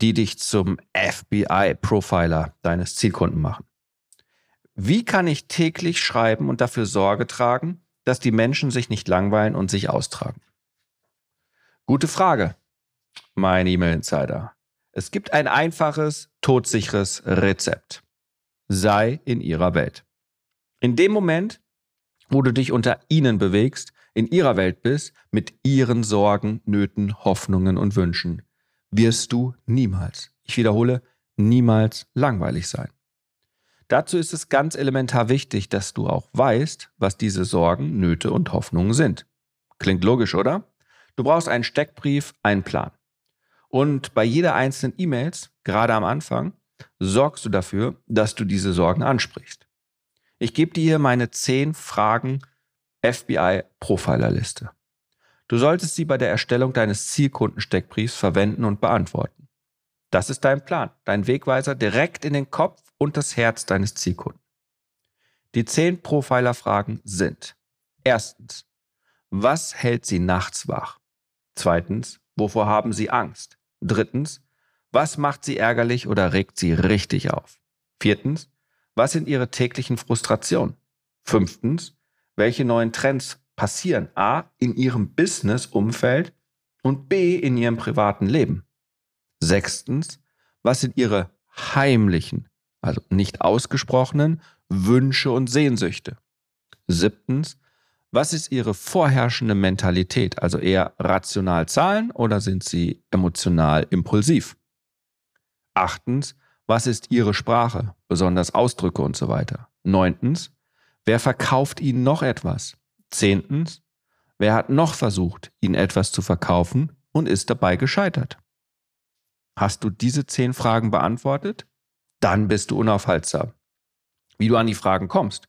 die dich zum FBI-Profiler deines Zielkunden machen. Wie kann ich täglich schreiben und dafür Sorge tragen, dass die Menschen sich nicht langweilen und sich austragen? Gute Frage, mein E-Mail-Insider. Es gibt ein einfaches, todsicheres Rezept. Sei in ihrer Welt. In dem Moment, wo du dich unter ihnen bewegst, in ihrer Welt bist, mit ihren Sorgen, Nöten, Hoffnungen und Wünschen, wirst du niemals, ich wiederhole, niemals langweilig sein. Dazu ist es ganz elementar wichtig, dass du auch weißt, was diese Sorgen, Nöte und Hoffnungen sind. Klingt logisch, oder? Du brauchst einen Steckbrief, einen Plan. Und bei jeder einzelnen E-Mails, gerade am Anfang, sorgst du dafür, dass du diese Sorgen ansprichst. Ich gebe dir hier meine zehn Fragen FBI-Profilerliste. Du solltest sie bei der Erstellung deines Zielkundensteckbriefs verwenden und beantworten. Das ist dein Plan, dein Wegweiser direkt in den Kopf und das Herz deines Zielkunden. Die zehn Profiler-Fragen sind: Erstens, was hält Sie nachts wach? Zweitens, wovor haben Sie Angst? Drittens, was macht Sie ärgerlich oder regt Sie richtig auf? Viertens, was sind Ihre täglichen Frustrationen? Fünftens, welche neuen Trends passieren A in ihrem Business-Umfeld und B in ihrem privaten Leben. Sechstens, was sind ihre heimlichen, also nicht ausgesprochenen Wünsche und Sehnsüchte? Siebtens, was ist ihre vorherrschende Mentalität, also eher rational zahlen oder sind sie emotional impulsiv? Achtens, was ist ihre Sprache, besonders Ausdrücke und so weiter? Neuntens, Wer verkauft ihnen noch etwas? Zehntens, wer hat noch versucht, ihnen etwas zu verkaufen und ist dabei gescheitert? Hast du diese zehn Fragen beantwortet? Dann bist du unaufhaltsam. Wie du an die Fragen kommst?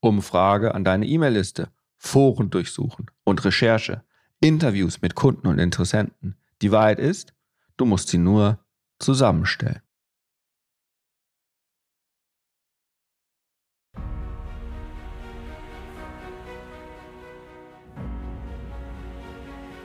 Umfrage an deine E-Mail-Liste, Foren durchsuchen und Recherche, Interviews mit Kunden und Interessenten. Die Wahrheit ist, du musst sie nur zusammenstellen.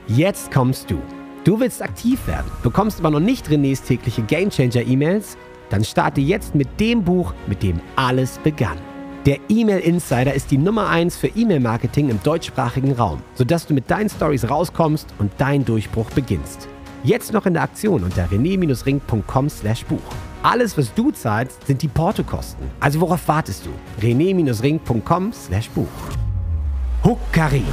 Jetzt kommst du. Du willst aktiv werden, bekommst aber noch nicht Renés tägliche Gamechanger-E-Mails? Dann starte jetzt mit dem Buch, mit dem alles begann. Der E-Mail Insider ist die Nummer 1 für E-Mail-Marketing im deutschsprachigen Raum, sodass du mit deinen Stories rauskommst und dein Durchbruch beginnst. Jetzt noch in der Aktion unter rené-ring.com/buch. Alles, was du zahlst, sind die Portokosten. Also worauf wartest du? rené-ring.com/buch. Huckari.